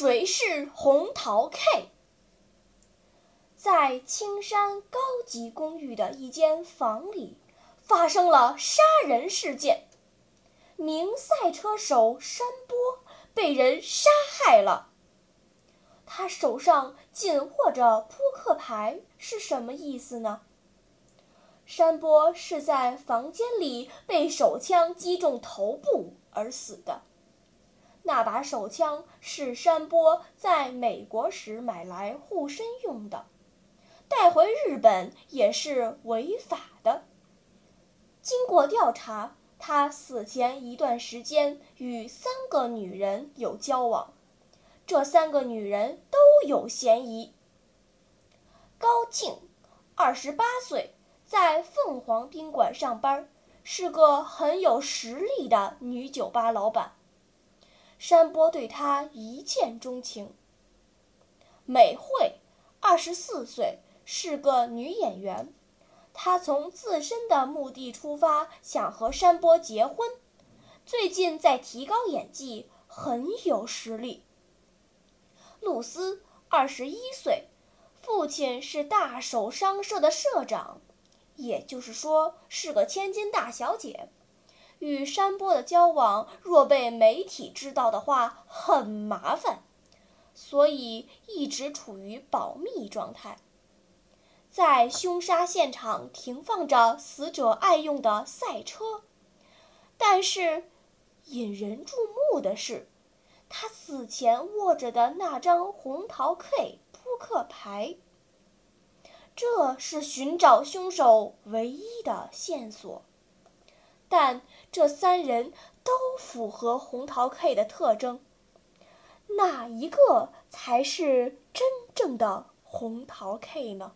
谁是红桃 K？在青山高级公寓的一间房里。发生了杀人事件，名赛车手山波被人杀害了。他手上紧握着扑克牌是什么意思呢？山波是在房间里被手枪击中头部而死的。那把手枪是山波在美国时买来护身用的，带回日本也是违法的。经过调查，他死前一段时间与三个女人有交往，这三个女人都有嫌疑。高庆，二十八岁，在凤凰宾馆上班，是个很有实力的女酒吧老板。山波对她一见钟情。美惠，二十四岁，是个女演员。她从自身的目的出发，想和山波结婚。最近在提高演技，很有实力。露丝，二十一岁，父亲是大手商社的社长，也就是说是个千金大小姐。与山波的交往，若被媒体知道的话，很麻烦，所以一直处于保密状态。在凶杀现场停放着死者爱用的赛车，但是引人注目的是，他死前握着的那张红桃 K 扑克牌。这是寻找凶手唯一的线索，但这三人都符合红桃 K 的特征，哪一个才是真正的红桃 K 呢？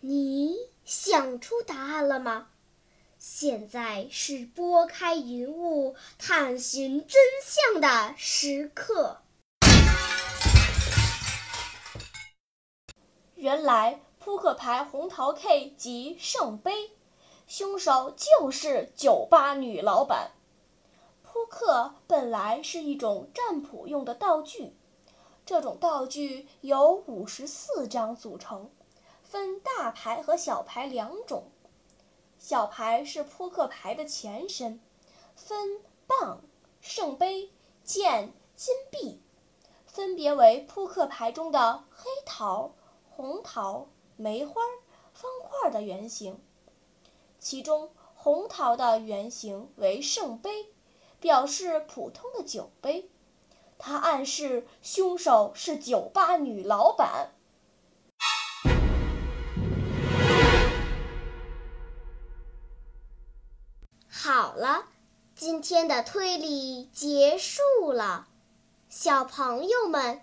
你想出答案了吗？现在是拨开云雾探寻真相的时刻。原来扑克牌红桃 K 及圣杯，凶手就是酒吧女老板。扑克本来是一种占卜用的道具，这种道具由五十四张组成，分大牌和小牌两种。小牌是扑克牌的前身，分棒、圣杯、剑、金币，分别为扑克牌中的黑桃、红桃、梅花、方块的原型。其中红桃的原型为圣杯。表示普通的酒杯，它暗示凶手是酒吧女老板。好了，今天的推理结束了。小朋友们，